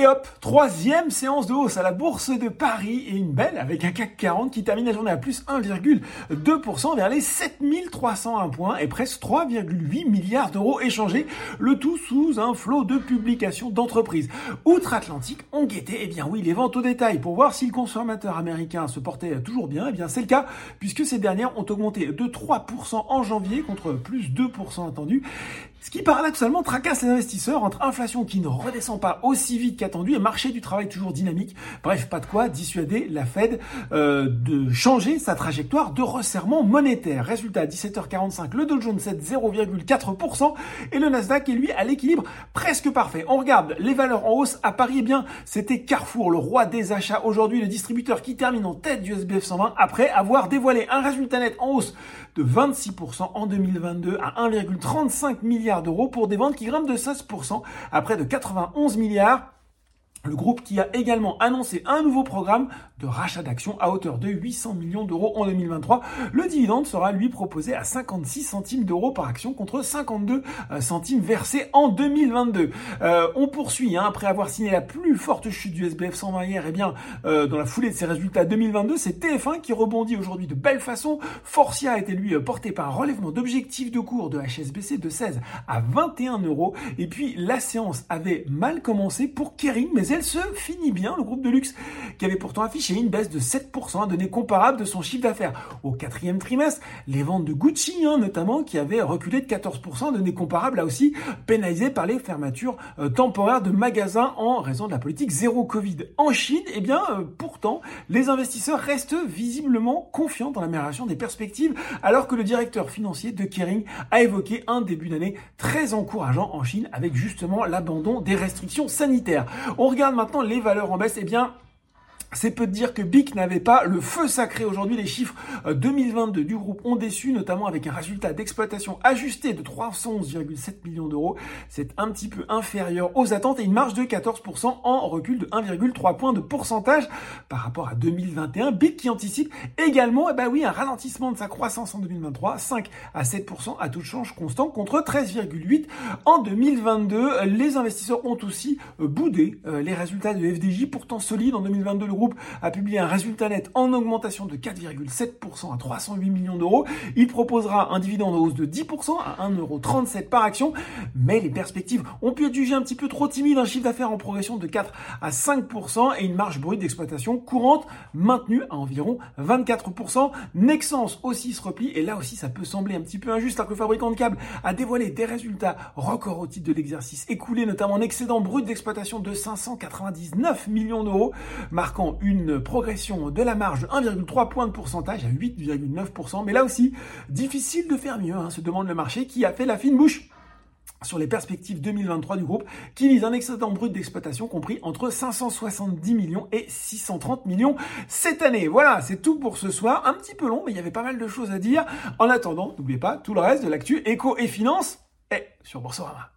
Et hop, troisième séance de hausse à la bourse de Paris et une belle avec un CAC 40 qui termine la journée à plus 1,2% vers les 7301 points et presque 3,8 milliards d'euros échangés, le tout sous un flot de publications d'entreprises. Outre-Atlantique, on guettait, eh bien oui, les ventes au détail pour voir si le consommateur américain se portait toujours bien. Eh bien c'est le cas puisque ces dernières ont augmenté de 3% en janvier contre plus 2% attendu. Ce qui paradoxalement tracasse les investisseurs entre inflation qui ne redescend pas aussi vite qu'attendu et marché du travail toujours dynamique. Bref, pas de quoi dissuader la Fed euh, de changer sa trajectoire de resserrement monétaire. Résultat, 17h45, le Dow Jones cède 0,4% et le Nasdaq est lui à l'équilibre presque parfait. On regarde les valeurs en hausse à Paris, eh bien c'était Carrefour, le roi des achats aujourd'hui, le distributeur qui termine en tête du SBF 120 après avoir dévoilé un résultat net en hausse de 26% en 2022 à 1,35 milliard d'euros pour des ventes qui grimpent de 16% à près de 91 milliards le groupe qui a également annoncé un nouveau programme de rachat d'actions à hauteur de 800 millions d'euros en 2023. Le dividende sera lui proposé à 56 centimes d'euros par action contre 52 euh, centimes versés en 2022. Euh, on poursuit, hein, après avoir signé la plus forte chute du SBF 120 hier, eh bien euh, dans la foulée de ses résultats 2022, c'est TF1 qui rebondit aujourd'hui de belle façon. Forcia a été lui porté par un relèvement d'objectifs de cours de HSBC de 16 à 21 euros. Et puis la séance avait mal commencé pour Kering, elle se finit bien. Le groupe de luxe qui avait pourtant affiché une baisse de 7%, à donné comparable de son chiffre d'affaires. Au quatrième trimestre, les ventes de Gucci, hein, notamment, qui avaient reculé de 14%, donné comparable là aussi pénalisé par les fermetures euh, temporaires de magasins en raison de la politique zéro Covid. En Chine, eh bien, euh, pourtant, les investisseurs restent visiblement confiants dans l'amélioration des perspectives, alors que le directeur financier de Kering a évoqué un début d'année très encourageant en Chine avec justement l'abandon des restrictions sanitaires. On regarde maintenant les valeurs en baisse, eh bien, c'est peu de dire que BIC n'avait pas le feu sacré aujourd'hui. Les chiffres 2022 euh, du groupe ont déçu, notamment avec un résultat d'exploitation ajusté de 311,7 millions d'euros. C'est un petit peu inférieur aux attentes et une marge de 14% en recul de 1,3 points de pourcentage par rapport à 2021. BIC qui anticipe également, eh ben oui, un ralentissement de sa croissance en 2023, 5 à 7% à tout change constant contre 13,8 en 2022. Les investisseurs ont aussi euh, boudé euh, les résultats de FDJ pourtant solides en 2022 groupe a publié un résultat net en augmentation de 4,7% à 308 millions d'euros. Il proposera un dividende en hausse de 10% à 1,37€ par action, mais les perspectives ont pu être jugées un petit peu trop timides, un chiffre d'affaires en progression de 4 à 5% et une marge brute d'exploitation courante maintenue à environ 24%. Nexence aussi se replie et là aussi ça peut sembler un petit peu injuste alors que le fabricant de câbles a dévoilé des résultats records au titre de l'exercice écoulé, notamment un excédent brut d'exploitation de 599 millions d'euros, marquant une progression de la marge de 1,3 points de pourcentage à 8,9%. Mais là aussi, difficile de faire mieux, hein, se demande le marché qui a fait la fine bouche sur les perspectives 2023 du groupe, qui vise un excédent brut d'exploitation compris entre 570 millions et 630 millions cette année. Voilà, c'est tout pour ce soir. Un petit peu long, mais il y avait pas mal de choses à dire. En attendant, n'oubliez pas, tout le reste de l'actu éco et finance est sur Boursorama.